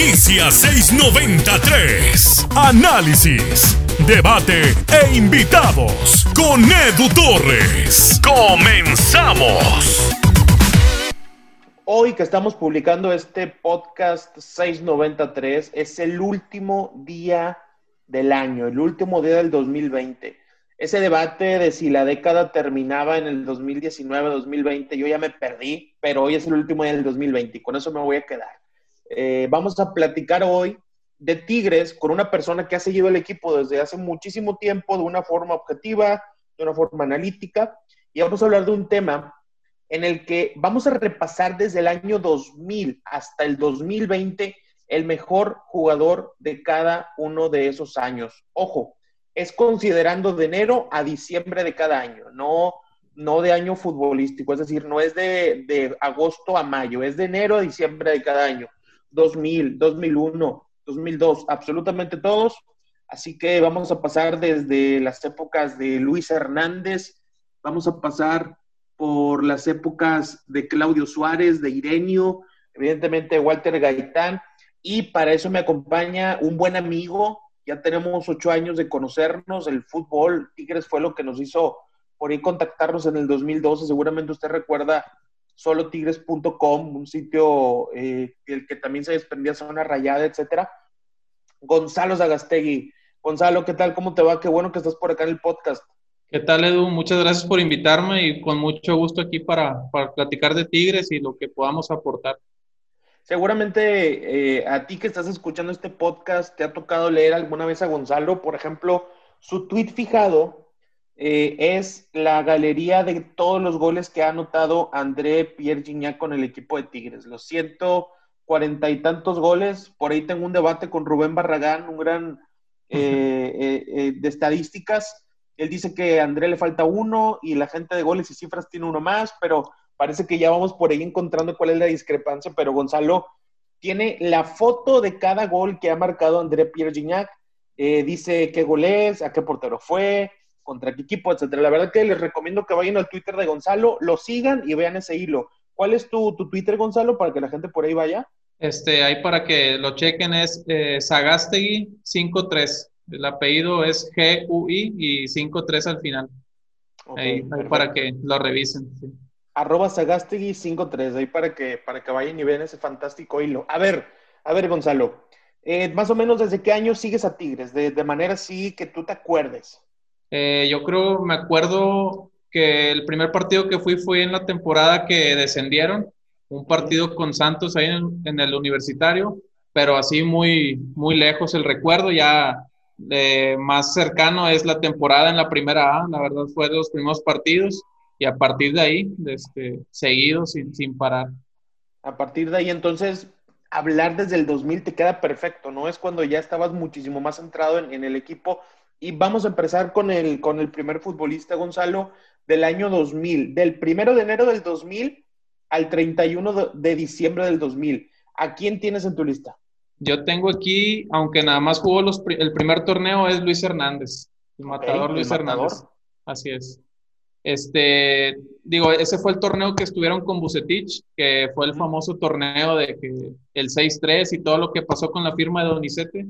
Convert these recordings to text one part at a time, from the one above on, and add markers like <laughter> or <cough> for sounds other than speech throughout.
Inicia 693. Análisis, debate e invitados con Edu Torres. Comenzamos. Hoy que estamos publicando este podcast 693 es el último día del año, el último día del 2020. Ese debate de si la década terminaba en el 2019-2020, yo ya me perdí, pero hoy es el último día del 2020 y con eso me voy a quedar. Eh, vamos a platicar hoy de Tigres con una persona que ha seguido el equipo desde hace muchísimo tiempo de una forma objetiva, de una forma analítica, y vamos a hablar de un tema en el que vamos a repasar desde el año 2000 hasta el 2020 el mejor jugador de cada uno de esos años. Ojo, es considerando de enero a diciembre de cada año, no, no de año futbolístico, es decir, no es de, de agosto a mayo, es de enero a diciembre de cada año. 2000, 2001, 2002, absolutamente todos. Así que vamos a pasar desde las épocas de Luis Hernández, vamos a pasar por las épocas de Claudio Suárez, de Irenio, evidentemente Walter Gaitán, y para eso me acompaña un buen amigo, ya tenemos ocho años de conocernos, el fútbol, Tigres fue lo que nos hizo por ahí contactarnos en el 2012, seguramente usted recuerda solotigres.com, un sitio eh, el que también se desprendía zona rayada, etcétera. Gonzalo Zagastegui. Gonzalo, ¿qué tal? ¿Cómo te va? Qué bueno que estás por acá en el podcast. ¿Qué tal, Edu? Muchas gracias por invitarme y con mucho gusto aquí para, para platicar de Tigres y lo que podamos aportar. Seguramente eh, a ti que estás escuchando este podcast, te ha tocado leer alguna vez a Gonzalo, por ejemplo, su tweet fijado eh, es la galería de todos los goles que ha anotado André Pierre Gignac con el equipo de Tigres. Los ciento cuarenta y tantos goles. Por ahí tengo un debate con Rubén Barragán, un gran eh, eh, de estadísticas. Él dice que a André le falta uno y la gente de goles y cifras tiene uno más, pero parece que ya vamos por ahí encontrando cuál es la discrepancia. Pero Gonzalo tiene la foto de cada gol que ha marcado André Pierre Gignac. dice qué gol es, a qué portero fue, contra qué equipo, etcétera. La verdad que les recomiendo que vayan al Twitter de Gonzalo, lo sigan y vean ese hilo. ¿Cuál es tu, Twitter, Gonzalo, para que la gente por ahí vaya? Este, ahí para que lo chequen es eh, Sagastegui53. El apellido es G-U-I y 53 al final. ahí, para que lo revisen. Arroba Sagastegui53, ahí para que, para que vayan y vean ese fantástico hilo. A ver, a ver, Gonzalo. Eh, más o menos desde qué año sigues a Tigres, de, de manera así que tú te acuerdes. Eh, yo creo, me acuerdo que el primer partido que fui fue en la temporada que descendieron, un partido con Santos ahí en, el universitario, pero así muy, muy lejos el recuerdo, ya eh, más cercano es la temporada en la primera A, la verdad fue de los primeros partidos y a partir de ahí, este, seguido sin, sin parar. A partir de ahí entonces, hablar desde el 2000 te queda perfecto, ¿no? Es cuando ya estabas muchísimo más centrado en, en el equipo y vamos a empezar con el, con el primer futbolista, Gonzalo, del año 2000, del primero de enero del 2000 al 31 de diciembre del 2000. ¿A quién tienes en tu lista? Yo tengo aquí, aunque nada más jugó los, el primer torneo, es Luis Hernández, el matador Luis Hernández. Así es. Este, digo, ese fue el torneo que estuvieron con Bucetich, que fue el famoso torneo de que el 6-3 y todo lo que pasó con la firma de Donizete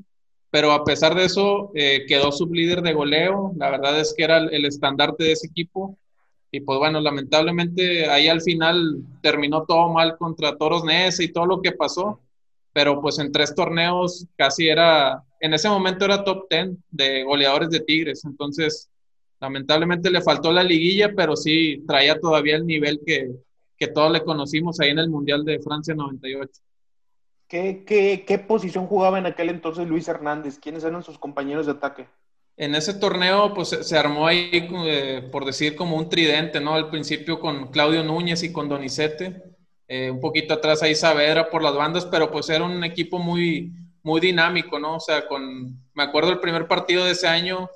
pero a pesar de eso eh, quedó sublíder de goleo, la verdad es que era el, estandarte de ese equipo. Y pues bueno, lamentablemente ahí al final terminó todo mal contra Toros Nese y todo lo que pasó, pero pues en tres torneos casi era, en ese momento era top ten de goleadores de Tigres, entonces lamentablemente le faltó la liguilla, pero sí traía todavía el nivel que, que todos le conocimos ahí en el Mundial de Francia 98. ¿Qué, posición jugaba en aquel entonces Luis Hernández? ¿Quiénes eran sus compañeros de ataque? En ese torneo, pues se armó ahí, eh, por decir, como un tridente, ¿no? Al principio con Claudio Núñez y con Donizete. Eh, un poquito atrás ahí Saavedra por las bandas, pero pues era un equipo muy, muy dinámico, ¿no? O sea, con, me acuerdo el primer partido de ese año,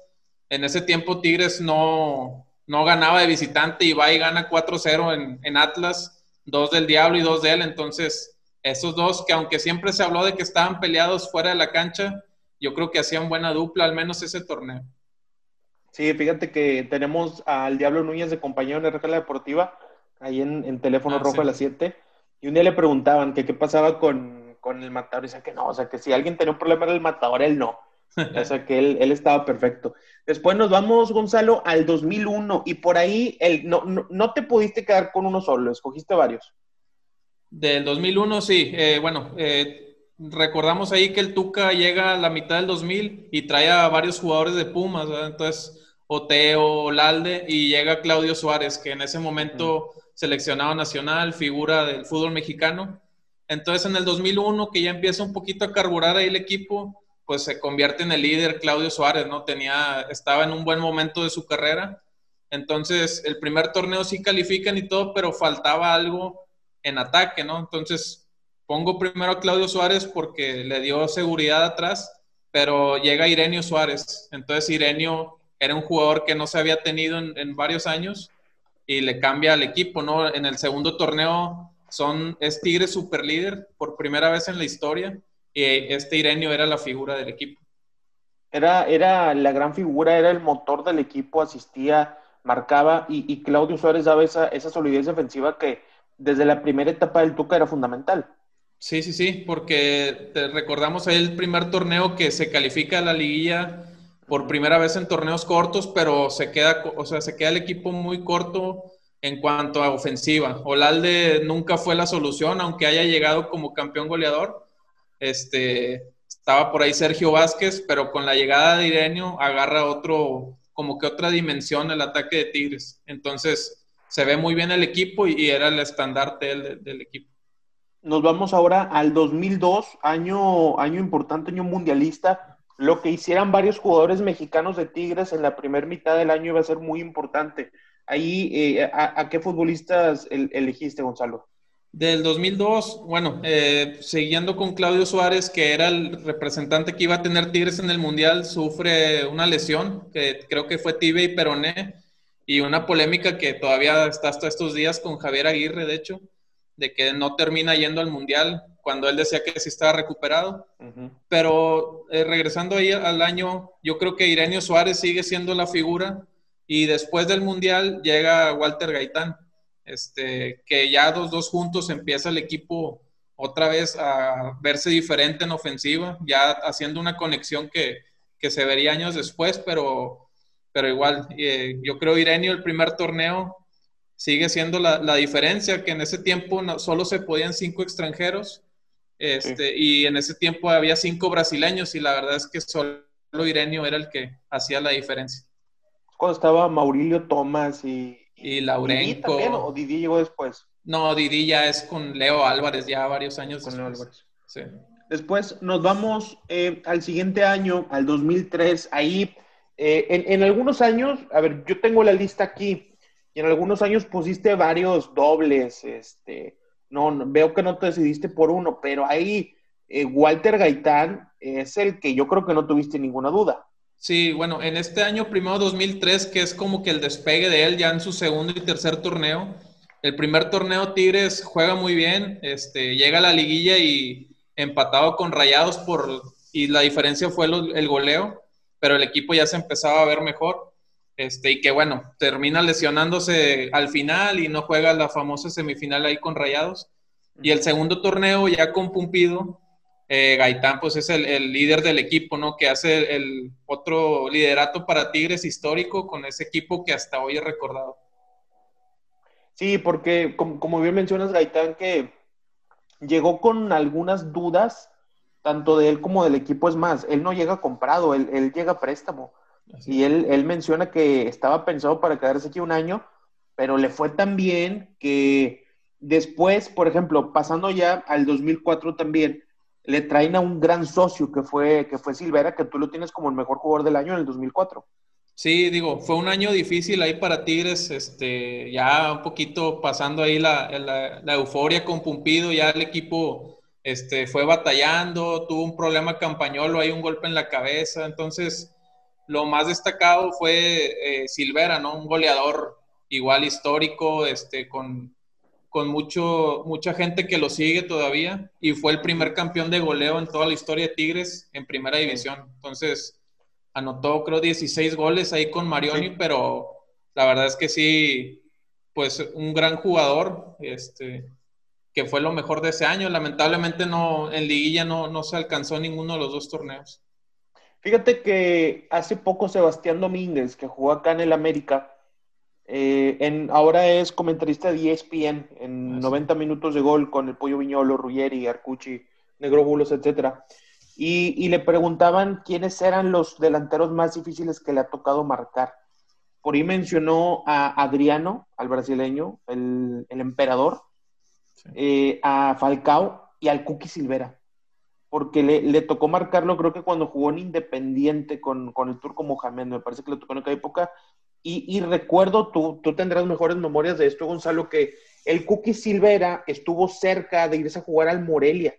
en ese tiempo Tigres no, no ganaba de visitante y va y gana 4-0 en, en Atlas, dos del Diablo y dos de él, entonces esos dos que aunque siempre se habló de que estaban peleados fuera de la cancha, yo creo que hacían buena dupla, al menos ese torneo. Sí, fíjate que tenemos al Diablo Núñez de compañero en la Deportiva, ahí en, teléfono ah, rojo a las 7, y un día le preguntaban que qué pasaba con, con el matador. Dice que no, o sea, que si alguien tenía un problema era el matador, él no. <laughs> O sea, que él, él estaba perfecto. Después nos vamos, Gonzalo, al 2001 y por ahí el, no, no, te pudiste quedar con uno solo, escogiste varios. Del 2001, sí. Eh, bueno, eh, recordamos ahí que el Tuca llega a la mitad del 2000 y trae a varios jugadores de Pumas, ¿verdad? Entonces, Oteo, Lalde y llega Claudio Suárez, que en ese momento seleccionado nacional, figura del fútbol mexicano. Entonces, en el 2001, que ya empieza un poquito a carburar ahí el equipo, pues se convierte en el líder Claudio Suárez, ¿no? Tenía, estaba en un buen momento de su carrera. Entonces, el primer torneo sí califican y todo, pero faltaba algo en ataque, ¿no? Entonces, pongo primero a Claudio Suárez porque le dio seguridad atrás, pero llega Irenio Suárez. Entonces, Irenio era un jugador que no se había tenido en, varios años y le cambia al equipo, ¿no? En el segundo torneo son, es Tigre super por primera vez en la historia y este Irenio era la figura del equipo. Era, era la gran figura, era el motor del equipo, asistía, marcaba y, Claudio Suárez daba esa, esa, solidez defensiva que desde la primera etapa del Tuca era fundamental. Sí, sí, sí, porque recordamos ahí el primer torneo que se califica a la liguilla por primera vez en torneos cortos, pero se queda, o sea, se queda el equipo muy corto en cuanto a ofensiva. Olalde nunca fue la solución, aunque haya llegado como campeón goleador este, estaba por ahí Sergio Vázquez, pero con la llegada de Irenio agarra otro, como que otra dimensión el ataque de Tigres. Entonces, se ve muy bien el equipo y, era el estandarte del, del, equipo. Nos vamos ahora al 2002, año, año importante, año mundialista. Lo que hicieran varios jugadores mexicanos de Tigres en la primera mitad del año iba a ser muy importante. Ahí, eh, a, qué futbolistas elegiste, Gonzalo? Del 2002, bueno, eh, siguiendo con Claudio Suárez, que era el representante que iba a tener Tigres en el Mundial, sufre una lesión, que creo que fue tibia y peroné, y una polémica que todavía está hasta estos días con Javier Aguirre, de hecho, de que no termina yendo al Mundial, cuando él decía que sí estaba recuperado. Pero eh, regresando ahí al año, yo creo que Irenio Suárez sigue siendo la figura, y después del Mundial llega Walter Gaitán este, que ya dos, dos juntos empieza el equipo otra vez a verse diferente en ofensiva, ya haciendo una conexión que, que se vería años después, pero, pero igual, eh, yo creo Irenio el primer torneo sigue siendo la, la, diferencia, que en ese tiempo no, solo se podían cinco extranjeros, este, y en ese tiempo había cinco brasileños, y la verdad es que solo Irenio era el que hacía la diferencia. Cuando estaba Maurilio Tomás y y Laurenco. ¿O Didi llegó después? No, Didi ya es con Leo Álvarez, ya varios años con Leo Álvarez. Sí. Después nos vamos eh, al siguiente año, al 2003. Ahí, eh, en, algunos años, a ver, yo tengo la lista aquí, y en algunos años pusiste varios dobles. Este, no, veo que no te decidiste por uno, pero ahí eh, Walter Gaitán es el que yo creo que no tuviste ninguna duda. Sí, bueno, en este año primero 2003, que es como que el despegue de él ya en su segundo y tercer torneo. El primer torneo Tigres juega muy bien, este, llega a la liguilla y empatado con Rayados por y la diferencia fue el, goleo, pero el equipo ya se empezaba a ver mejor. Este, y que bueno, termina lesionándose al final y no juega la famosa semifinal ahí con Rayados. Y el segundo torneo ya con Pumpido, eh, Gaitán pues es el, líder del equipo, ¿no? Que hace el, otro liderato para Tigres histórico con ese equipo que hasta hoy he recordado. Sí, porque como, bien mencionas, Gaitán, que llegó con algunas dudas, tanto de él como del equipo. Es más, él no llega comprado, él, llega a préstamo. y él, él menciona que estaba pensado para quedarse aquí un año, pero le fue tan bien que después, por ejemplo, pasando ya al 2004 también, le traen a un gran socio que fue, que fue Silvera, que tú lo tienes como el mejor jugador del año en el 2004. Sí, digo, fue un año difícil ahí para Tigres, este, ya un poquito pasando ahí la, euforia con Pumpido, ya el equipo este, fue batallando, tuvo un problema campañolo, hay un golpe en la cabeza, entonces lo más destacado fue eh, Silvera, ¿no? Un goleador igual histórico, este, con con mucho, mucha gente que lo sigue todavía y fue el primer campeón de goleo en toda la historia de Tigres en primera división. Entonces, anotó creo 16 goles ahí con Marioni, pero la verdad es que sí, pues un gran jugador. Este, que fue lo mejor de ese año. Lamentablemente no, en liguilla no, no se alcanzó ninguno de los dos torneos. Fíjate que hace poco Sebastián Domínguez, que jugó acá en el América, eh, en, ahora es comentarista de ESPN en 90 ah, minutos de gol con el Pollo Viñolo, Ruggeri, Arcucci, Negro Bulos, etcétera. Y, y, le preguntaban quiénes eran los delanteros más difíciles que le ha tocado marcar. Por ahí mencionó a Adriano, al brasileño, el, el emperador, eh, a Falcao y al Cookie Silvera. Porque le, le, tocó marcarlo, creo que cuando jugó en Independiente con, con el turco Mohamed, me parece que le tocó en aquella época, y, recuerdo, tú, tú tendrás mejores memorias de esto, Gonzalo, que el Cookie Silvera estuvo cerca de irse a jugar al Morelia,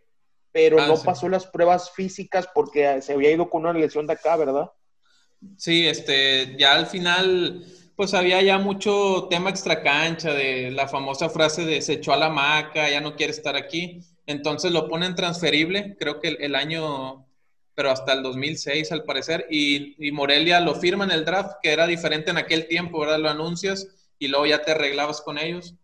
pero ah, no pasó las pruebas físicas porque se había ido con una lesión de acá, ¿verdad? Sí, este, ya al final, pues había ya mucho tema extracancha de la famosa frase de se echó a la maca, ya no quiere estar aquí. Entonces lo ponen transferible, creo que el año pero hasta el 2006 al parecer, y, Morelia lo firma en el draft, que era diferente en aquel tiempo, ¿verdad? Lo anuncias y luego ya te arreglabas con ellos.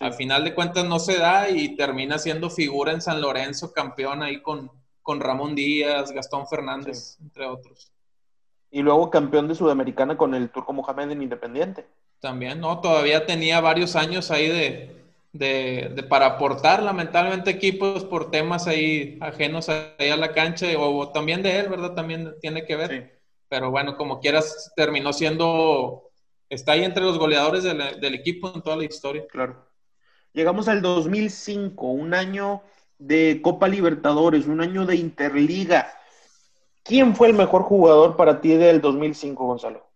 Al final de cuentas no se da y termina siendo figura en San Lorenzo, campeón ahí con, con Ramón Díaz, Gastón Fernández, entre otros. Y luego campeón de Sudamericana con el Turco Mohamed en Independiente. También, ¿no? Todavía tenía varios años ahí de, de, para aportar lamentablemente equipos por temas ahí ajenos ahí a la cancha o, también de él, ¿verdad? También tiene que ver. Pero bueno, como quieras, terminó siendo, está ahí entre los goleadores del, equipo en toda la historia. Claro. Llegamos al 2005, un año de Copa Libertadores, un año de Interliga. ¿Quién fue el mejor jugador para ti del 2005, Gonzalo?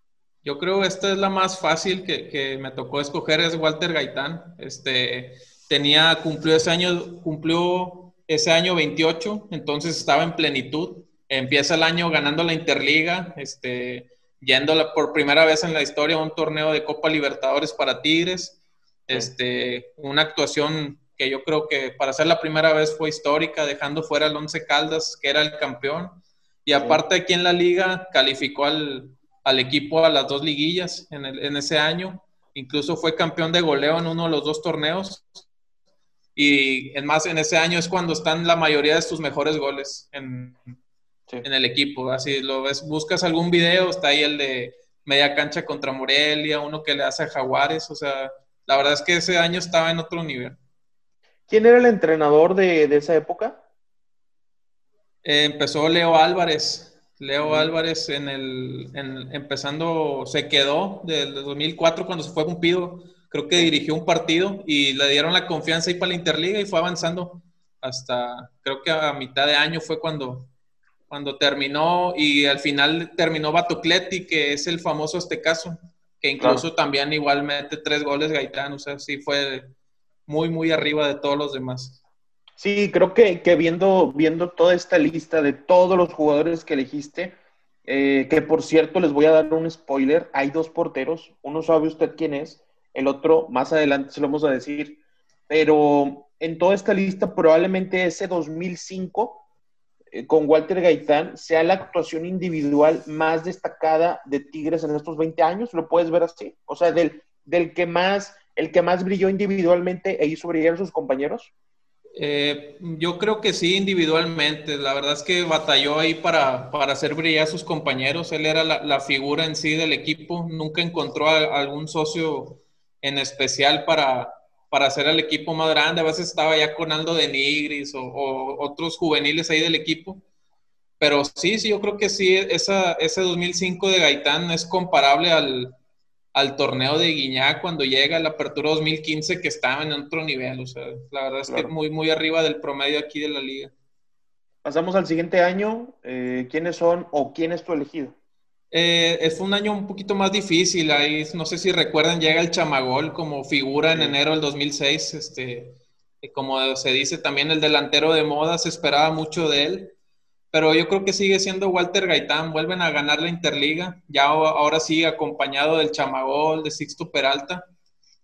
Yo creo que esta es la más fácil que, me tocó escoger, es Walter Gaitán. Este, tenía, cumplió ese año, cumplió ese año 28, entonces estaba en plenitud. Empieza el año ganando la Interliga, este, yendo por primera vez en la historia a un torneo de Copa Libertadores para Tigres. Este, una actuación que yo creo que para ser la primera vez fue histórica, dejando fuera al Once Caldas, que era el campeón. Y aparte aquí en la liga calificó al, al equipo a las dos liguillas en, en, ese año. Incluso fue campeón de goleo en uno de los dos torneos. Y en más, en ese año es cuando están la mayoría de sus mejores goles en, en el equipo. Así lo ves, buscas algún video, está ahí el de media cancha contra Morelia, uno que le hace a Jaguares. O sea, la verdad es que ese año estaba en otro nivel. ¿Quién era el entrenador de, de esa época? Eh, empezó Leo Álvarez. Leo Álvarez en el, empezando, se quedó del 2004 cuando se fue cumplido, creo que dirigió un partido y le dieron la confianza ahí para la Interliga y fue avanzando hasta, creo que a mitad de año fue cuando, cuando terminó y al final terminó Batocleti, que es el famoso este caso, que incluso también igual mete tres goles Gaitán, o sea, sí fue muy, muy arriba de todos los demás. Sí, creo que, viendo, viendo toda esta lista de todos los jugadores que elegiste, eh, que por cierto les voy a dar un spoiler, hay dos porteros, uno sabe usted quién es, el otro más adelante se lo vamos a decir, pero en toda esta lista probablemente ese 2005 eh, con Walter Gaitán sea la actuación individual más destacada de Tigres en estos 20 años, ¿lo puedes ver así? O sea, del, del que más, el que más brilló individualmente e hizo brillar a sus compañeros. Eh, yo creo que sí, individualmente. La verdad es que batalló ahí para, para hacer brillar a sus compañeros. Él era la, figura en sí del equipo. Nunca encontró algún socio en especial para, para hacer al equipo más grande. A veces estaba ya con Aldo de Nigris o, otros juveniles ahí del equipo. Pero sí, sí, yo creo que sí, esa, ese 2005 de Gaitán es comparable al, al torneo de Guiñá cuando llega la apertura 2015 que estaba en otro nivel. O sea, la verdad es que muy, muy arriba del promedio aquí de la liga. Pasamos al siguiente año. Eh, ¿Quiénes son o quién es tu elegido? Eh, fue un año un poquito más difícil. Ahí, no sé si recuerdan, llega el Chamagol como figura en enero del 2006. Este, como se dice también, el delantero de moda, se esperaba mucho de él pero yo creo que sigue siendo Walter Gaitán, vuelven a ganar la Interliga, ya ahora sí acompañado del Chamagol, de Sixto Peralta,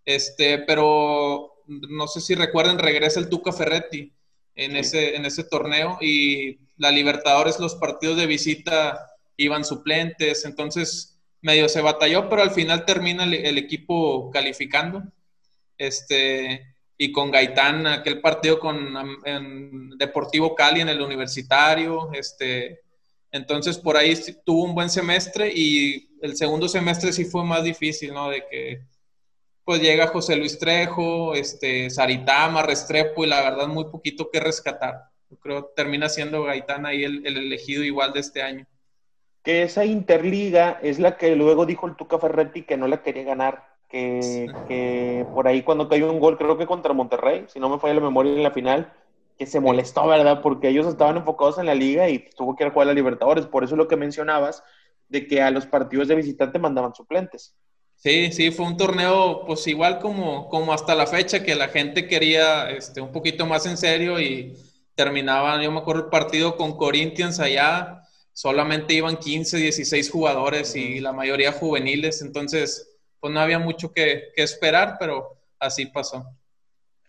este, pero no sé si recuerden, regresa el Tuca Ferretti en, ese, en ese torneo y la Libertadores, los partidos de visita iban suplentes, entonces medio se batalló, pero al final termina el, equipo calificando. Este, y con Gaitán, aquel partido con Deportivo Cali en el universitario, este, entonces por ahí tuvo un buen semestre y el segundo semestre sí fue más difícil, ¿no? De que pues llega José Luis Trejo, este, Saritama, Restrepo y la verdad muy poquito que rescatar. Yo creo termina siendo Gaitán ahí el, el elegido igual de este año. Que esa interliga es la que luego dijo el Tuca Ferretti que no la quería ganar que, por ahí cuando cayó un gol, creo que contra Monterrey, si no me falla la memoria en la final, que se molestó, ¿verdad? Porque ellos estaban enfocados en la liga y tuvo que ir a jugar a Libertadores. Por eso es lo que mencionabas, de que a los partidos de visitante mandaban suplentes. Sí, sí, fue un torneo, pues igual como, como hasta la fecha, que la gente quería este, un poquito más en serio y terminaban, yo me acuerdo el partido con Corinthians allá, solamente iban 15, 16 jugadores y la mayoría juveniles, entonces pues no había mucho que, esperar, pero así pasó.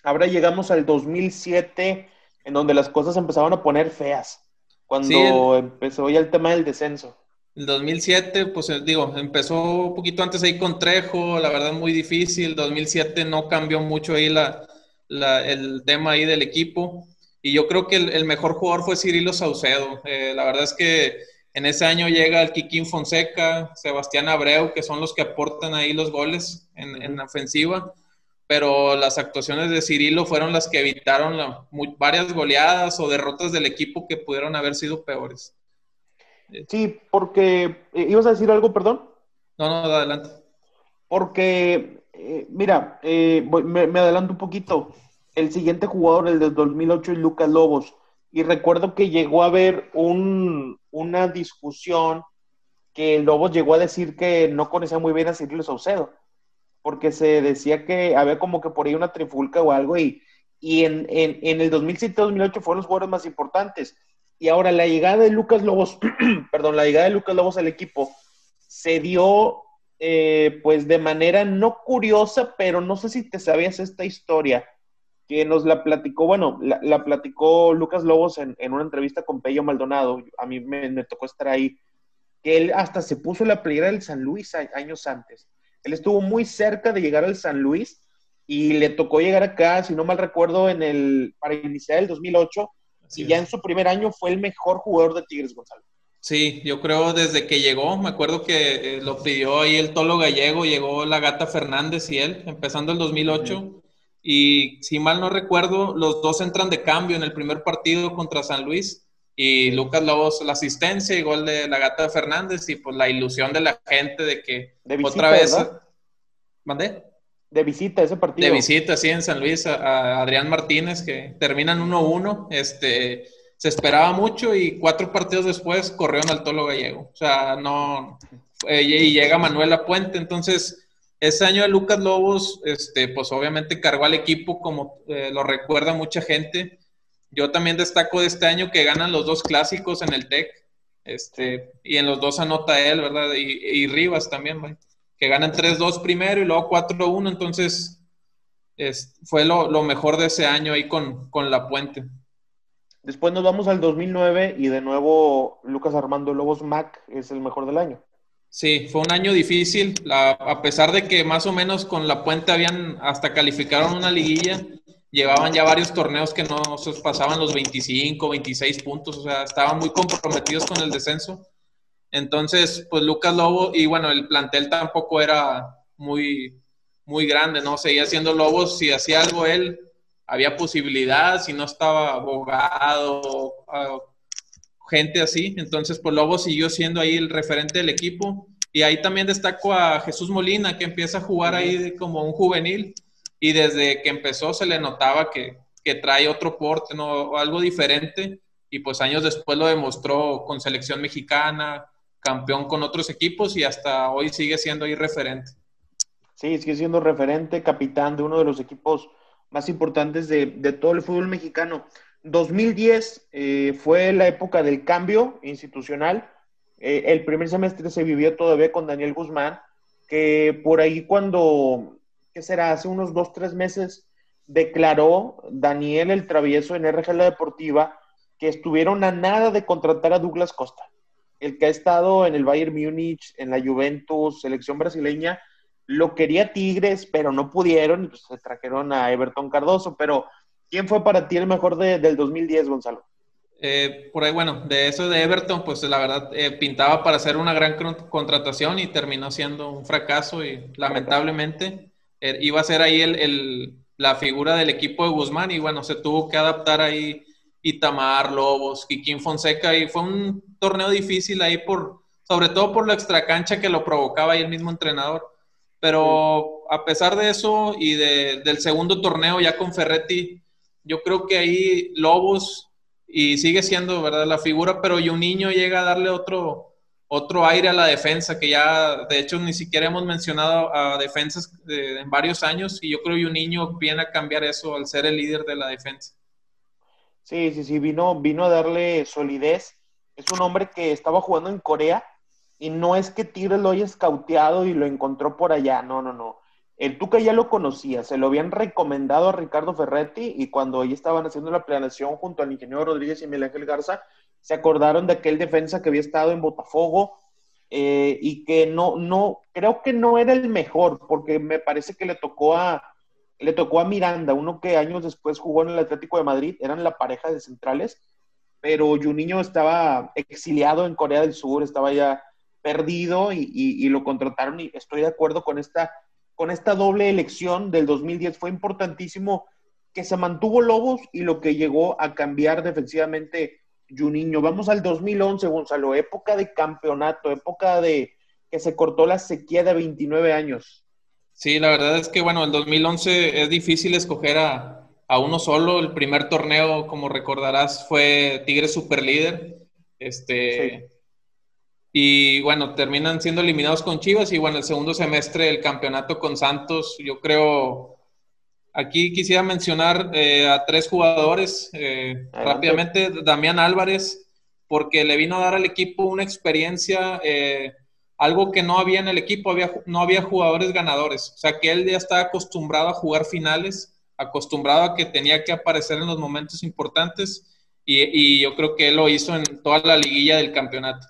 Ahora llegamos al 2007, en donde las cosas empezaban a poner feas, cuando empezó ya el tema del descenso. El 2007, pues eh, digo, empezó un poquito antes ahí con Trejo, la verdad muy difícil. 2007 no cambió mucho ahí la, el tema ahí del equipo. Y yo creo que el, mejor jugador fue Cirilo Saucedo. Eh, la verdad es que en ese año llega el Kikín Fonseca, Sebastián Abreu, que son los que aportan ahí los goles en, ofensiva. Pero las actuaciones de Cirilo fueron las que evitaron varias goleadas o derrotas del equipo que pudieron haber sido peores. Sí, porque. Eh, ¿Ibas a decir algo, perdón? No, no, adelante. Porque, eh, mira, eh, me, me, adelanto un poquito. El siguiente jugador, el del 2008, es Lucas Lobos. Y recuerdo que llegó a haber un, una discusión que Lobos llegó a decir que no conocía muy bien a Cirilo Saucedo, porque se decía que había como que por ahí una trifulca o algo, y, y en, en, el 2007-2008 fueron los jugadores más importantes. Y ahora la llegada de Lucas Lobos, <clears throat> perdón, la llegada de Lucas Lobos al equipo se dio eh, pues de manera no curiosa, pero no sé si te sabías esta historia que nos la platicó, bueno, la, platicó Lucas Lobos en, una entrevista con Pello Maldonado, a mí me, tocó estar ahí, que él hasta se puso la playera del San Luis años antes. Él estuvo muy cerca de llegar al San Luis y le tocó llegar acá, si no mal recuerdo, en el, para iniciar el 2008, y ya en su primer año fue el mejor jugador de Tigres Gonzalo. Sí, yo creo desde que llegó, me acuerdo que eh, lo pidió ahí el Tolo Gallego, llegó la Gata Fernández y él, empezando el 2008. Y si mal no recuerdo, los dos entran de cambio en el primer partido contra San Luis. Y Lucas Lobos la asistencia y gol de la gata de Fernández y pues la ilusión de la gente de que otra vez... ¿Mandé? De visita ese partido. De visita, sí, en San Luis, a, Adrián Martínez, que terminan 1-1. Este, se esperaba mucho y cuatro partidos después corrieron al Tolo Gallego. O sea, no... Eh, y llega Manuel Puente, entonces ese año de Lucas Lobos, este, pues obviamente cargó al equipo como eh, lo recuerda mucha gente. Yo también destaco de este año que ganan los dos clásicos en el TEC, este, y en los dos anota él, ¿verdad? Y, Rivas también, que ganan 3-2 primero y luego 4-1, entonces es, fue lo, lo, mejor de ese año ahí con, con La Puente. Después nos vamos al 2009 y de nuevo Lucas Armando Lobos Mac es el mejor del año. Sí, fue un año difícil, a pesar de que más o menos con la puente habían hasta calificaron una liguilla, llevaban ya varios torneos que no se pasaban los 25, 26 puntos, o sea, estaban muy comprometidos con el descenso. Entonces, pues Lucas Lobo, y bueno, el plantel tampoco era muy, muy grande, ¿no? Seguía siendo Lobos, si hacía algo él, había posibilidad, si no estaba abogado, gente así. Entonces, pues Lobo siguió siendo ahí el referente del equipo. Y ahí también destaco a Jesús Molina, que empieza a jugar ahí como un juvenil. Y desde que empezó se le notaba que, que trae otro porte, ¿no? algo diferente. Y pues años después lo demostró con selección mexicana, campeón con otros equipos y hasta hoy sigue siendo ahí referente. Sí, sigue siendo referente, capitán de uno de los equipos más importantes de, de todo el fútbol mexicano. 2010 eh, fue la época del cambio institucional. Eh, el primer semestre se vivió todavía con Daniel Guzmán, que por ahí cuando, ¿qué será? Hace unos dos, tres meses, declaró Daniel el travieso en RG La Deportiva que estuvieron a nada de contratar a Douglas Costa, el que ha estado en el Bayern Múnich, en la Juventus, selección brasileña, lo quería Tigres, pero no pudieron pues se trajeron a Everton Cardoso. Pero, ¿quién fue para ti el mejor del 2010, Gonzalo? Eh, por ahí, bueno, de eso de Everton, pues la verdad eh, pintaba para ser una gran contratación y terminó siendo un fracaso y lamentablemente eh, iba a ser ahí el, la figura del equipo de Guzmán y bueno, se tuvo que adaptar ahí Itamar, Lobos, Kikín Fonseca y fue un torneo difícil ahí por, sobre todo por la extracancha que lo provocaba ahí el mismo entrenador. Pero a pesar de eso y del segundo torneo ya con Ferretti, yo creo que ahí Lobos y sigue siendo, ¿verdad? La figura, pero niño llega a darle otro, otro aire a la defensa, que ya, de hecho, ni siquiera hemos mencionado a defensas en varios años, y yo creo que un niño viene a cambiar eso al ser el líder de la defensa. Sí, sí, sí, vino, vino a darle solidez. Es un hombre que estaba jugando en Corea, y no es que Tigres lo haya escauteado y lo encontró por allá, no, no, no. El Tuca ya lo conocía, se lo habían recomendado a Ricardo Ferretti y cuando ahí estaban haciendo la planeación junto al ingeniero Rodríguez y Miguel Ángel Garza, se acordaron de aquel defensa que había estado en Botafogo eh, y que no, no, creo que no era el mejor, porque me parece que le tocó a, le tocó a Miranda, uno que años después jugó en el Atlético de Madrid, eran la pareja de centrales, pero Juninho estaba exiliado en Corea del Sur, estaba ya perdido y, lo contrataron y estoy de acuerdo con esta, con esta doble elección del 2010. Fue importantísimo que se mantuvo Lobos y lo que llegó a cambiar defensivamente Juninho. Vamos al 2011, Gonzalo, época de campeonato, época de que se cortó la sequía de 29 años. Sí, la verdad es que, bueno, el 2011 es difícil escoger a, a uno solo. El primer torneo, como recordarás, fue Tigres Superlíder. Este, y bueno, terminan siendo eliminados con Chivas y bueno, el segundo semestre el campeonato con Santos, yo creo, aquí quisiera mencionar eh, a tres jugadores eh, rápidamente, Damián Álvarez, porque le vino a dar al equipo una experiencia, eh, algo que no había en el equipo, había, no había jugadores ganadores, o sea que él ya estaba acostumbrado a jugar finales, acostumbrado a que tenía que aparecer en los momentos importantes y, y yo creo que él lo hizo en toda la liguilla del campeonato.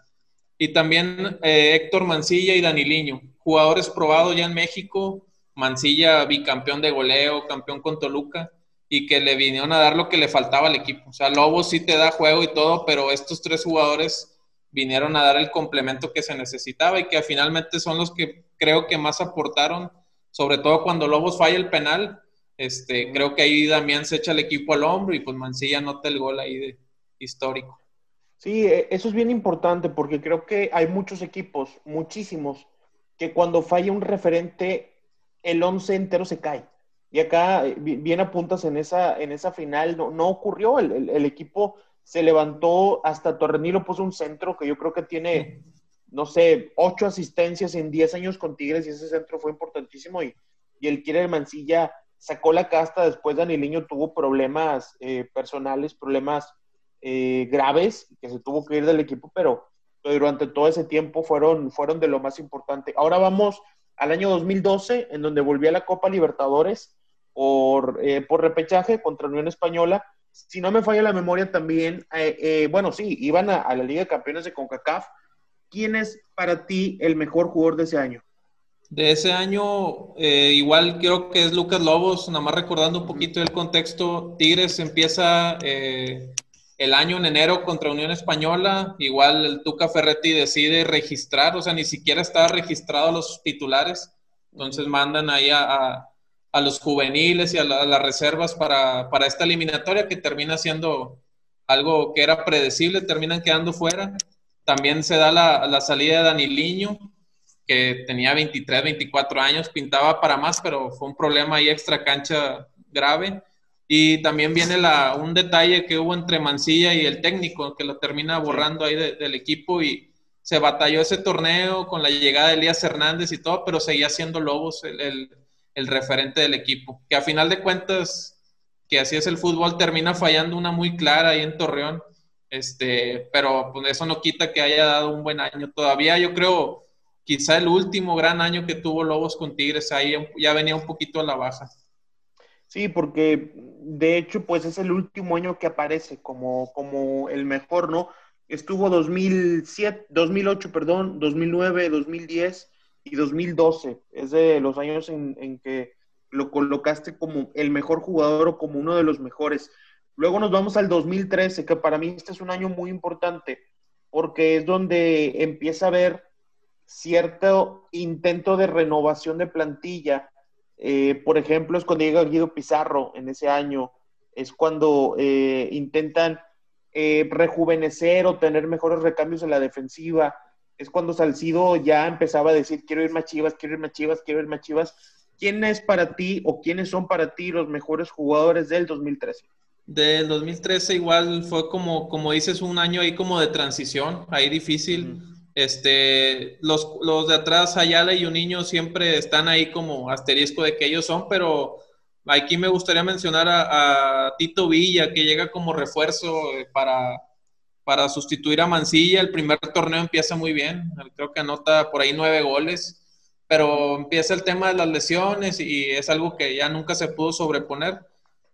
Y también eh, Héctor Mancilla y Daniliño, jugadores probados ya en México. Mancilla bicampeón de goleo, campeón con Toluca, y que le vinieron a dar lo que le faltaba al equipo. O sea, Lobos sí te da juego y todo, pero estos tres jugadores vinieron a dar el complemento que se necesitaba y que finalmente son los que creo que más aportaron, sobre todo cuando Lobos falla el penal. Este, creo que ahí Damián se echa el equipo al hombro y pues Mancilla nota el gol ahí de histórico. Sí, e, eso es bien importante porque creo que hay muchos equipos, muchísimos, que cuando falla un referente, el once entero se cae. Y acá, eh, bien apuntas en esa, en esa final, no, no ocurrió. El, equipo se levantó, hasta Torrenilo puso un centro que yo creo que tiene, no sé, ocho asistencias en diez años con Tigres y ese centro fue importantísimo. Y, y el Kieler Mancilla sacó la casta, después Daniliño tuvo problemas eh, personales, problemas eh, graves que se tuvo que ir del equipo, pero, durante todo ese tiempo fueron, fueron de lo más importante. Ahora vamos al año 2012, en donde volvió a la Copa Libertadores por, eh, por repechaje contra Unión Española. Si no me falla la memoria también, eh, bueno, sí, iban a, la Liga de Campeones de CONCACAF. ¿Quién es para ti el mejor jugador de ese año? De ese año, igual creo que es Lucas Lobos, nada más recordando un poquito el contexto, Tigres empieza el año en enero contra Unión Española, igual el Tuca Ferretti decide registrar, o sea, ni siquiera estaba registrado los titulares, entonces mandan ahí a, los juveniles y a, las reservas para, esta eliminatoria que termina siendo algo que era predecible, terminan quedando fuera. También se da la, la salida de Daniliño, que tenía 23, 24 años, pintaba para más, pero fue un problema ahí extra cancha grave. Y también viene la, un detalle que hubo entre Mancilla y el técnico, que lo termina borrando ahí del equipo y se batalló ese torneo con la llegada de Elías Hernández y todo, pero seguía siendo Lobos el, el, referente del equipo. Que a final de cuentas, que así es el fútbol, termina fallando una muy clara ahí en Torreón. Este, pero pues eso no quita que haya dado un buen año. Todavía yo creo, quizá el último gran año que tuvo Lobos con Tigres, ahí ya venía un poquito a la baja. Sí, porque de hecho, pues es el último año que aparece como, como el mejor, ¿no? Estuvo 2007, 2008, perdón, 2009, 2010 y 2012. Es de los años en, que lo colocaste como el mejor jugador o como uno de los mejores. Luego nos vamos al 2013, que para mí este es un año muy importante, porque es donde empieza a haber cierto intento de renovación de plantilla. Eh, por ejemplo, es cuando llega Guido Pizarro en ese año, es cuando eh, intentan eh, rejuvenecer o tener mejores recambios en la defensiva es cuando Salcido ya empezaba a decir, quiero ir más chivas, quiero ir más chivas, quiero ir más chivas. ¿Quién es para ti o quiénes son para ti los mejores jugadores del 2013? Del 2013 igual fue como, como dices, un año ahí como de transición, ahí difícil. Este, los, los de atrás, Ayala y un niño siempre están ahí como asterisco de que ellos son, pero aquí me gustaría mencionar a Tito Villa, que llega como refuerzo eh, para, para sustituir a Mancilla. El primer torneo empieza muy bien, creo que anota por ahí nueve goles, pero empieza el tema de las lesiones y es algo que ya nunca se pudo sobreponer.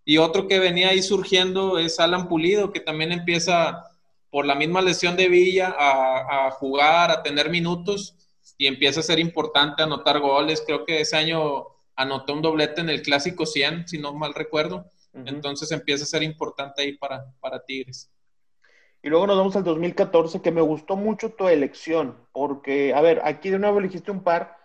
Y otro que venía ahí surgiendo es Alan Pulido, que también empieza por la misma lesión de Villa a, jugar, a tener minutos y empieza a ser importante, anotar goles. Creo que ese año anotó un doblete en el Clásico 100, si no mal recuerdo. Entonces empieza a ser importante ahí para, para Tigres. Y luego nos vamos al 2014, que me gustó mucho tu elección, porque, a ver, aquí de nuevo elegiste un par,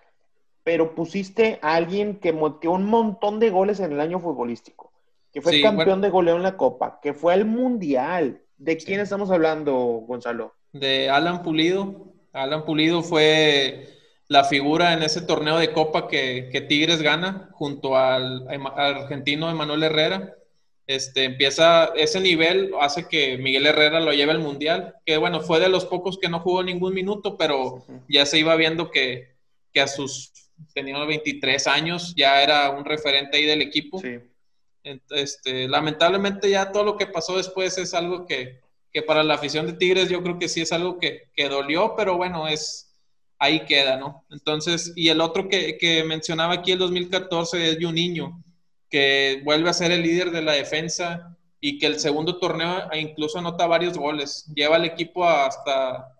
pero pusiste a alguien que metió un montón de goles en el año futbolístico, que fue campeón de goleo en la Copa, que fue al Mundial. ¿De quién estamos hablando, Gonzalo? De Alan Pulido. Alan Pulido fue la figura en ese torneo de Copa que, que Tigres gana junto al, al argentino Emanuel Herrera este, empieza, ese nivel hace que Miguel Herrera lo lleve al Mundial, que bueno, fue de los pocos que no jugó ningún minuto, pero ya se iba viendo que, que a sus, tenía 23 años, ya era un referente ahí del equipo. Este, lamentablemente ya todo lo que pasó después es algo que, que, para la afición de Tigres yo creo que sí es algo que, que dolió, pero bueno, es ahí queda, ¿no? Entonces, y el otro que, que mencionaba aquí el 2014 es Juninho que vuelve a ser el líder de la defensa y que el segundo torneo incluso anota varios goles. Lleva al equipo hasta,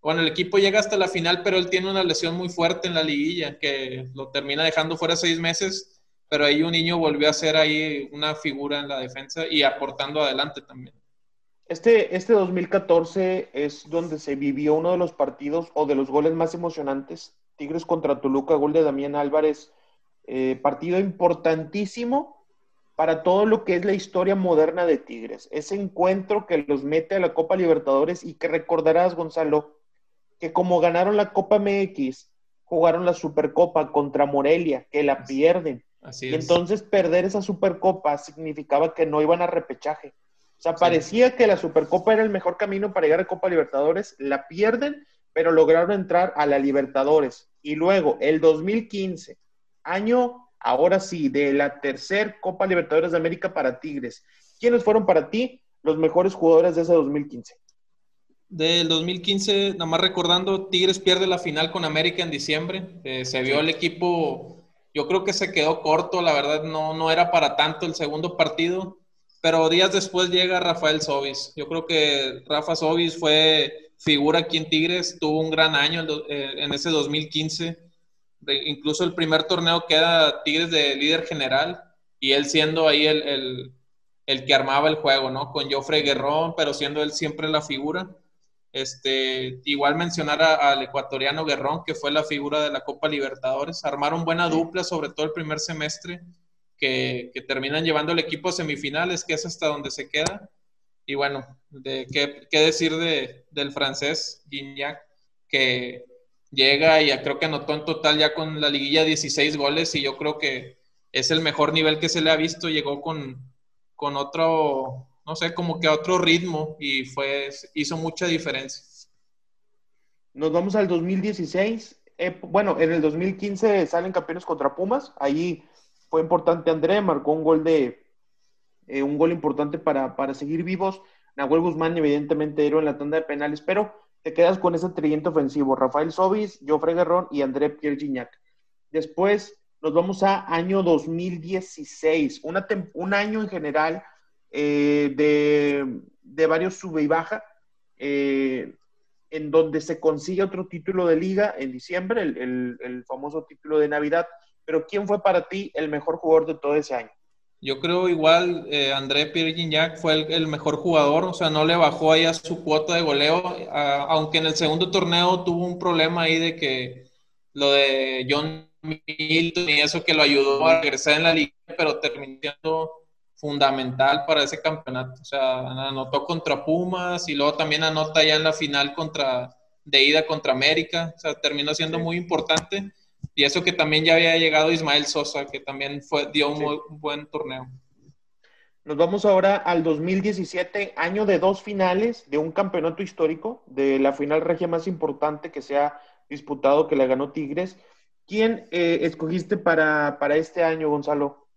bueno, el equipo llega hasta la final, pero él tiene una lesión muy fuerte en la liguilla que lo termina dejando fuera seis meses, pero ahí un niño volvió a ser ahí una figura en la defensa y aportando adelante también. Este, este 2014 es donde se vivió uno de los partidos o de los goles más emocionantes. Tigres contra Toluca, gol de Damián Álvarez eh, partido importantísimo para todo lo que es la historia moderna de Tigres. Ese encuentro que los mete a la Copa Libertadores y que recordarás, Gonzalo, que como ganaron la Copa MX, jugaron la Supercopa contra Morelia, que la pierden. Y entonces perder esa Supercopa significaba que no iban a repechaje. O sea, parecía que la Supercopa era el mejor camino para llegar a Copa Libertadores, la pierden, pero lograron entrar a la Libertadores. Y luego, el 2015, año, ahora sí, de la tercer Copa Libertadores de América para Tigres. ¿Quiénes fueron para ti los mejores jugadores de ese 2015? Del 2015, nada más recordando, Tigres pierde la final con América en diciembre. Eh, se vio el equipo, yo creo que se quedó corto, la verdad no, no era para tanto el segundo partido, pero días después llega Rafael Sobis. Yo creo que Rafa Sobis fue figura aquí en Tigres, tuvo un gran año en eh, ese 2015 incluso el primer torneo queda Tigres de líder general y él siendo ahí el, que armaba el juego, ¿no? Con Joffrey Guerrón, pero siendo él siempre la figura. Este, igual mencionar al ecuatoriano Guerrón, que fue la figura de la Copa Libertadores. Armaron buena dupla, sobre todo el primer semestre, que, terminan llevando el equipo a semifinales, que es hasta donde se queda. Y bueno, de, ¿qué, qué decir de, del francés Gignac, que llega y creo que anotó en total ya con la liguilla 16 goles y yo creo que es el mejor nivel que se le ha visto. Llegó con, con otro, no sé, como que a otro ritmo y fue, hizo mucha diferencia. Nos vamos al 2016. Eh, bueno, en el 2015 salen campeones contra Pumas. Ahí fue importante André, marcó un gol de eh, un gol importante para, para seguir vivos. Nahuel Guzmán, evidentemente, héroe en la tanda de penales, pero te quedas con ese tridente ofensivo, Rafael Sobis, Joffre Guerrón y André Pierre Gignac. Después nos vamos a año 2016, un año en general eh, de, varios sube y baja. Eh, en donde se consigue otro título de liga en diciembre, el, famoso título de Navidad. Pero ¿quién fue para ti el mejor jugador de todo ese año? Yo creo igual eh, André Pierre Gignac fue el, mejor jugador, o sea, no le bajó ahí a su cuota de goleo, aunque en el segundo torneo tuvo un problema ahí de que lo de John Milton y eso que lo ayudó a regresar en la liga, pero terminó siendo fundamental para ese campeonato. O sea, anotó contra Pumas y luego también anota ya en la final contra de ida contra América. O sea, terminó siendo muy importante. Y eso que también ya había llegado Ismael Sosa, que también fue, dio un, buen torneo. Nos vamos ahora al 2017, año de dos finales de un campeonato histórico, de la final regia más importante que se ha disputado, que la ganó Tigres. ¿Quién eh, escogiste para, para este año, Gonzalo?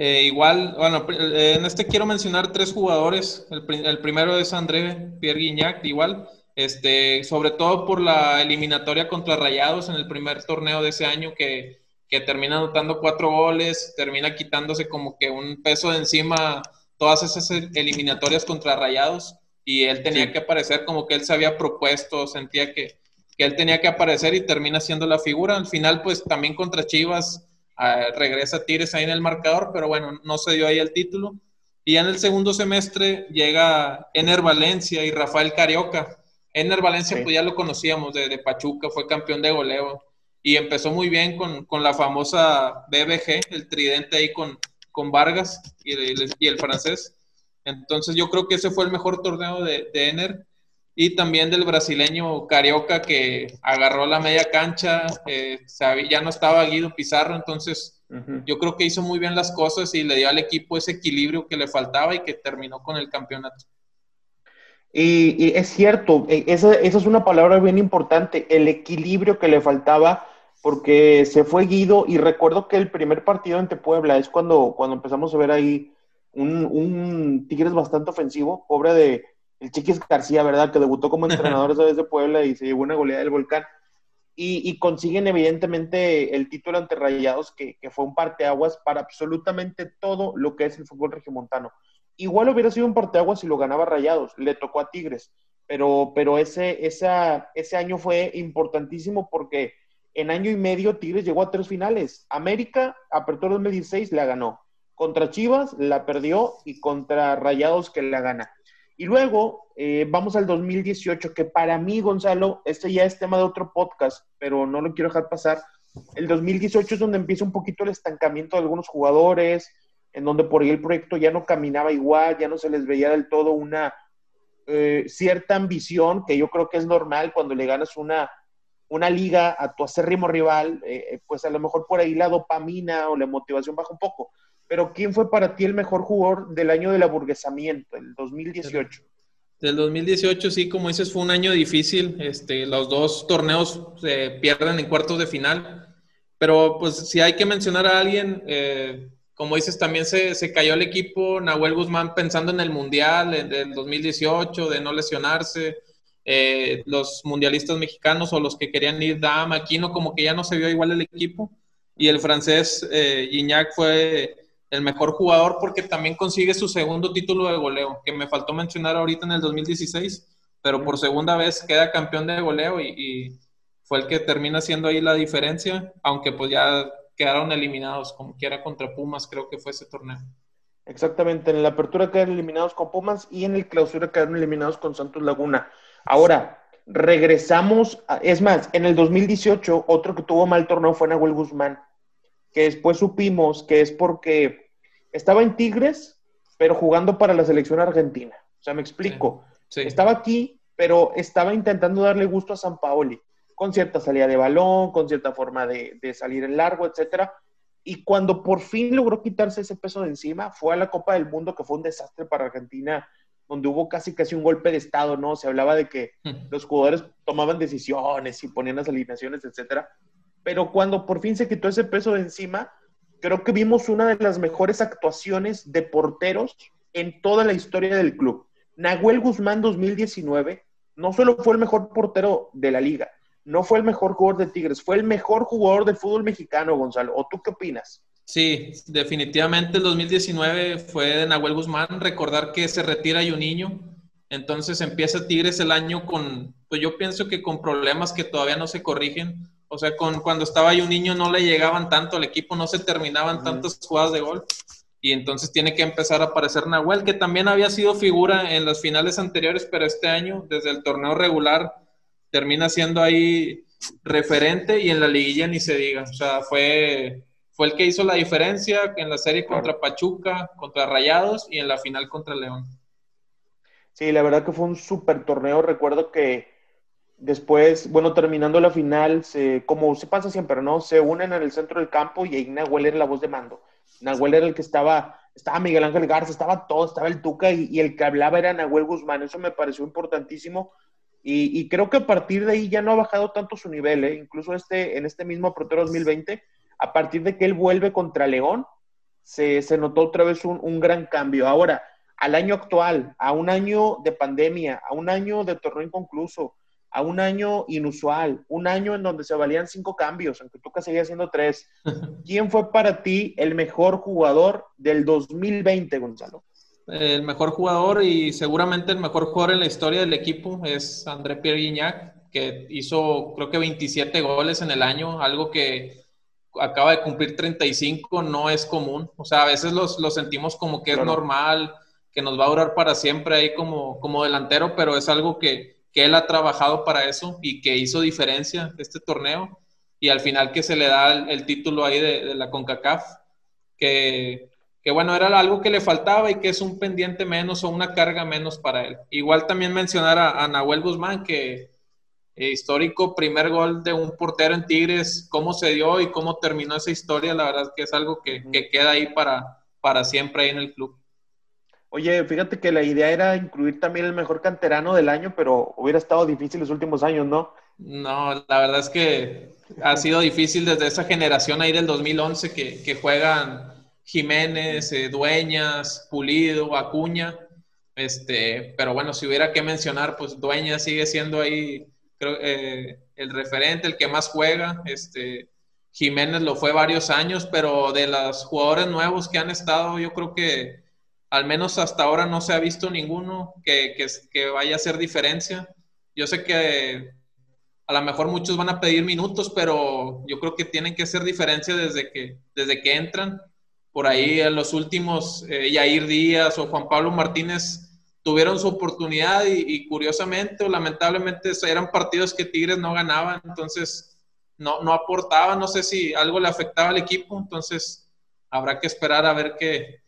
Eh, igual, bueno, eh, en este quiero mencionar tres jugadores. El, primero es André Pierre Guignac, igual, este, sobre todo por la eliminatoria contra Rayados en el primer torneo de ese año que, que termina anotando cuatro goles, termina quitándose como que un peso de encima todas esas eliminatorias contra Rayados y él tenía que aparecer como que él se había propuesto, sentía que, que él tenía que aparecer y termina siendo la figura. Al final, pues también contra Chivas regresa Tigres ahí en el marcador, pero bueno, no se dio ahí el título. Y ya en el segundo semestre llega Ener Valencia y Rafael Carioca. Ener Valencia, pues ya lo conocíamos de, Pachuca, fue campeón de goleo y empezó muy bien con, con, la famosa BBG, el tridente ahí con, con Vargas y el, y el, francés. Entonces yo creo que ese fue el mejor torneo de, de Ener y también del brasileño Carioca que agarró la media cancha, eh, ya no estaba Guido Pizarro, entonces yo creo que hizo muy bien las cosas y le dio al equipo ese equilibrio que le faltaba y que terminó con el campeonato. Y, es cierto, e, esa, esa, es una palabra bien importante, el equilibrio que le faltaba, porque se fue Guido y recuerdo que el primer partido ante Puebla es cuando, cuando empezamos a ver ahí un, un Tigres bastante ofensivo, pobre de el Chiquis García, ¿verdad? Que debutó como entrenador esa vez de Puebla y se llevó una goleada del Volcán. Y, consiguen evidentemente el título ante Rayados, que, fue un parteaguas para absolutamente todo lo que es el fútbol regiomontano. Igual hubiera sido un parteaguas si lo ganaba Rayados, le tocó a Tigres, pero, pero ese, esa, ese año fue importantísimo porque en año y medio Tigres llegó a tres finales. América, Apertura 2016, la ganó. Contra Chivas la perdió y contra Rayados que la gana. Y luego eh, vamos al 2018, que para mí, Gonzalo, este ya es tema de otro podcast, pero no lo quiero dejar pasar. El 2018 es donde empieza un poquito el estancamiento de algunos jugadores, en donde por ahí el proyecto ya no caminaba igual, ya no se les veía del todo una eh, cierta ambición, que yo creo que es normal cuando le ganas una, una liga a tu acérrimo rival, eh, pues a lo mejor por ahí la dopamina o la motivación baja un poco. Pero ¿quién fue para ti el mejor jugador del año del aburguesamiento, el 2018? Del 2018, sí, como dices, fue un año difícil. Este, los dos torneos se pierden en cuartos de final. Pero pues si hay que mencionar a alguien, eh, como dices, también se, se, cayó el equipo, Nahuel Guzmán pensando en el Mundial del 2018, de no lesionarse. Eh, los mundialistas mexicanos o los que querían ir Dama, Aquino, como que ya no se vio igual el equipo. Y el francés eh, Gignac fue el mejor jugador porque también consigue su segundo título de goleo, que me faltó mencionar ahorita en el 2016, pero por segunda vez queda campeón de goleo y, fue el que termina siendo ahí la diferencia, aunque pues ya quedaron eliminados como quiera contra Pumas, creo que fue ese torneo. Exactamente, en la apertura quedaron eliminados con Pumas y en el clausura quedaron eliminados con Santos Laguna. Ahora, regresamos, es más, en el 2018 otro que tuvo mal torneo fue Nahuel Guzmán que después supimos que es porque estaba en Tigres, pero jugando para la selección argentina. O sea, me explico. Estaba aquí, pero estaba intentando darle gusto a San Paoli, con cierta salida de balón, con cierta forma de, salir en largo, etcétera. Y cuando por fin logró quitarse ese peso de encima, fue a la Copa del Mundo, que fue un desastre para Argentina, donde hubo casi casi un golpe de Estado, ¿no? Se hablaba de que los jugadores tomaban decisiones y ponían las alineaciones, etcétera pero cuando por fin se quitó ese peso de encima, creo que vimos una de las mejores actuaciones de porteros en toda la historia del club. Nahuel Guzmán 2019 no solo fue el mejor portero de la liga, no fue el mejor jugador de Tigres, fue el mejor jugador del fútbol mexicano, Gonzalo. ¿O tú qué opinas? Sí, definitivamente el 2019 fue de Nahuel Guzmán. Recordar que se retira y un niño Entonces empieza Tigres el año con, pues yo pienso que con problemas que todavía no se corrigen. O sea, con, cuando estaba ahí un niño no le llegaban tanto al equipo, no se terminaban tantas jugadas de gol. Y entonces tiene que empezar a aparecer Nahuel, que también había sido figura en las finales anteriores, pero este año, desde el torneo regular, termina siendo ahí referente y en la liguilla ni se diga. O sea, fue, fue el que hizo la diferencia en la serie contra Pachuca, contra Rayados y en la final contra León. Sí, la verdad que fue un súper torneo. Recuerdo que después, bueno, terminando la final, se, como se pasa siempre, ¿no? Se unen en el centro del campo y ahí Nahuel era la voz de mando. Nahuel era el que estaba, estaba Miguel Ángel Garza, estaba todo, estaba el Tuca y, el que hablaba era Nahuel Guzmán. Eso me pareció importantísimo y, creo que a partir de ahí ya no ha bajado tanto su nivel, ¿eh? incluso este, en este mismo Protero 2020, a partir de que él vuelve contra León, se, notó otra vez un, gran cambio. Ahora, al año actual, a un año de pandemia, a un año de torneo inconcluso, a un año inusual, un año en donde se valían cinco cambios, aunque tú que seguías haciendo tres. <laughs> ¿Quién fue para ti el mejor jugador del 2020, Gonzalo? el mejor jugador y seguramente el mejor jugador en la historia del equipo es André Pierre Guignac, que hizo creo que 27 goles en el año, algo que acaba de cumplir 35, no es común. O sea, a veces los, lo sentimos como que es normal, que nos va a durar para siempre ahí como, como delantero, pero es algo que, que él ha trabajado para eso y que hizo diferencia este torneo. Y al final que se le da el, título ahí de, de la CONCACAF, que que bueno, era algo que le faltaba y que es un pendiente menos o una carga menos para él. Igual también mencionar a, Nahuel Guzmán, que eh, histórico primer gol de un portero en Tigres, cómo se dio y cómo terminó esa historia, la verdad que es algo que, queda ahí para, para siempre ahí en el club. Oye, fíjate que la idea era incluir también el mejor canterano del año, pero hubiera estado difícil los últimos años, ¿no? No, la verdad es que ha sido difícil desde esa generación ahí del 2011 que, juegan Jiménez, eh, Dueñas, Pulido, Acuña. Este, pero bueno, si hubiera que mencionar, pues Dueñas sigue siendo ahí eh, el referente, el que más juega. Este, Jiménez lo fue varios años, pero de los jugadores nuevos que han estado, yo creo que al menos hasta ahora no se ha visto ninguno que, que, vaya a hacer diferencia. Yo sé que a lo mejor muchos van a pedir minutos, pero yo creo que tienen que hacer diferencia desde que, desde que entran por ahí en los últimos, eh, Yair Díaz o Juan Pablo Martínez tuvieron su oportunidad y, curiosamente o lamentablemente eran partidos que Tigres no ganaba, entonces no, no aportaba, no sé si algo le afectaba al equipo, entonces habrá que esperar a ver que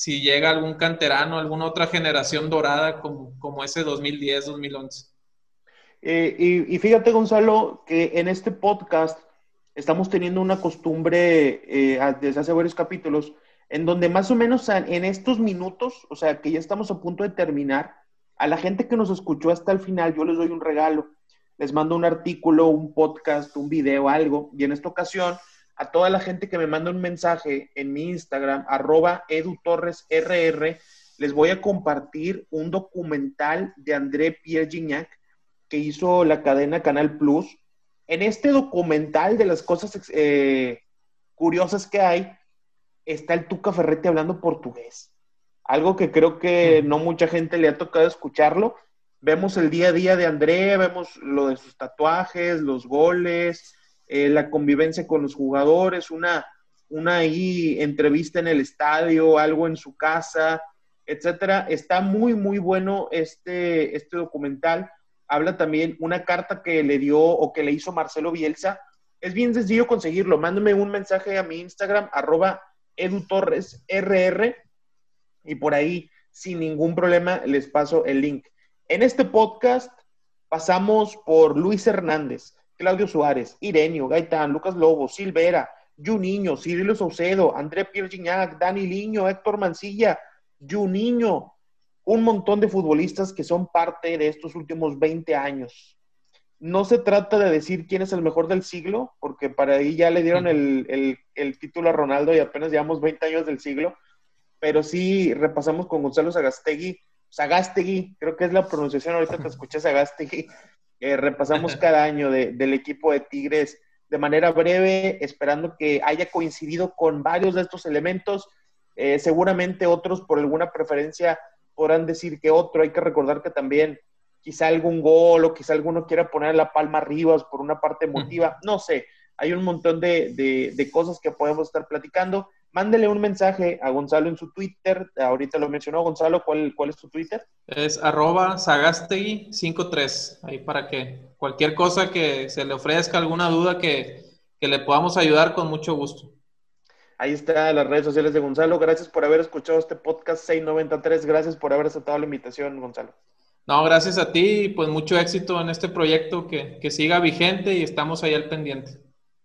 si llega algún canterano, alguna otra generación dorada como, como ese 2010-2011. Eh, y, y, fíjate, Gonzalo, que en este podcast estamos teniendo una costumbre eh, desde hace varios capítulos en donde más o menos en estos minutos, o sea, que ya estamos a punto de terminar, a la gente que nos escuchó hasta el final, yo les doy un regalo. Les mando un artículo, un podcast, un video, algo. Y en esta ocasión, a toda la gente que me manda un mensaje en mi Instagram, arroba edutorresrr, les voy a compartir un documental de André Pierre Gignac que hizo la cadena Canal Plus en este documental de las cosas eh, curiosas que hay, está el Tuca Ferretti hablando portugués. Algo que creo que no mucha gente le ha tocado escucharlo. Vemos el día a día de André, vemos lo de sus tatuajes, los goles, eh, la convivencia con los jugadores, una, una ahí entrevista en el estadio, algo en su casa, etcétera. Está muy, muy bueno este, este documental habla también una carta que le dio o que le hizo Marcelo Bielsa. Es bien sencillo conseguirlo. Mándame un mensaje a mi Instagram, arroba edutorresrr, y por ahí, sin ningún problema, les paso el link. En este podcast pasamos por Luis Hernández, Claudio Suárez, Irenio, Gaitán, Lucas Lobo, Silvera, Juninho, Cirilo Saucedo, André Pierre Gignac, Dani Liño, Héctor Mancilla, Juninho, un montón de futbolistas que son parte de estos últimos 20 años. No se trata de decir quién es el mejor del siglo, porque para ahí ya le dieron el, título a Ronaldo y apenas llevamos 20 años del siglo, pero sí repasamos con Gonzalo Sagastegui, Sagastegui, creo que es la pronunciación, ahorita te escuché Sagastegui, eh, repasamos <laughs> cada año del equipo de Tigres de manera breve, esperando que haya coincidido con varios de estos elementos, eh, seguramente otros por alguna preferencia podrán decir que otro. Hay que recordar que también quizá algún gol o quizá alguno quiera poner la palma arriba por una parte emotiva. No sé, hay un montón de, de, cosas que podemos estar platicando. Mándele un mensaje a Gonzalo en su Twitter. Ahorita lo mencionó Gonzalo. ¿Cuál, cuál es tu Twitter? Es arroba sagastegui53. Ahí para que cualquier cosa que se le ofrezca, alguna duda que, que le podamos ayudar con mucho gusto. Ahí está las redes sociales de Gonzalo. Gracias por haber escuchado este podcast 693. Gracias por haber aceptado la invitación, Gonzalo. No, gracias a ti y pues mucho éxito en este proyecto que, que siga vigente y estamos ahí al pendiente.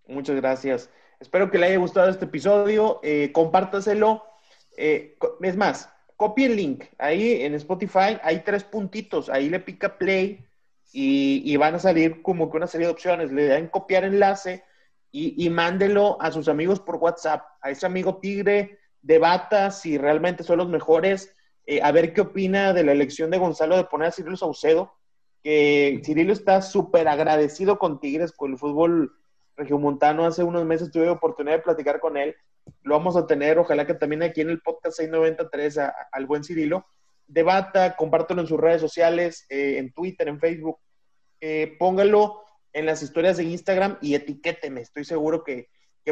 Muchas gracias. Espero que le haya gustado este episodio. Eh, compártaselo. Eh, es más, copie el link. Ahí en Spotify hay tres puntitos. Ahí le pica play y, van a salir como que una serie de opciones. Le dan copiar enlace y, mándelo a sus amigos por WhatsApp, a ese amigo tigre, debata si realmente son los mejores, eh, a ver qué opina de la elección de Gonzalo de poner a Cirilo Saucedo, que Cirilo está súper agradecido con Tigres, con el fútbol regiomontano. Hace unos meses tuve oportunidad de platicar con él. Lo vamos a tener, ojalá que también aquí en el podcast 693 al buen Cirilo. Debata, compártelo en sus redes sociales, eh, en Twitter, en Facebook. Eh, póngalo en las historias de Instagram y etiquéteme. Estoy seguro que,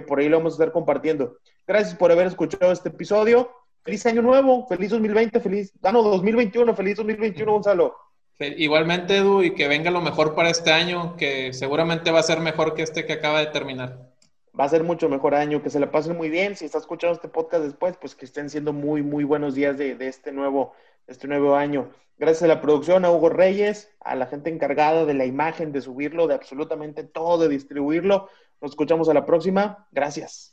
por ahí lo vamos a estar compartiendo. Gracias por haber escuchado este episodio. Feliz año nuevo, feliz 2020, feliz, ah, no, 2021, feliz 2021, Gonzalo. Igualmente, Edu, y que venga lo mejor para este año, que seguramente va a ser mejor que este que acaba de terminar. Va a ser mucho mejor año, que se la pasen muy bien. Si está escuchando este podcast después, pues que estén siendo muy, muy buenos días de, de este, nuevo, este nuevo año. Gracias a la producción, a Hugo Reyes, a la gente encargada de la imagen, de subirlo, de absolutamente todo, de distribuirlo. Nos escuchamos a la próxima. Gracias.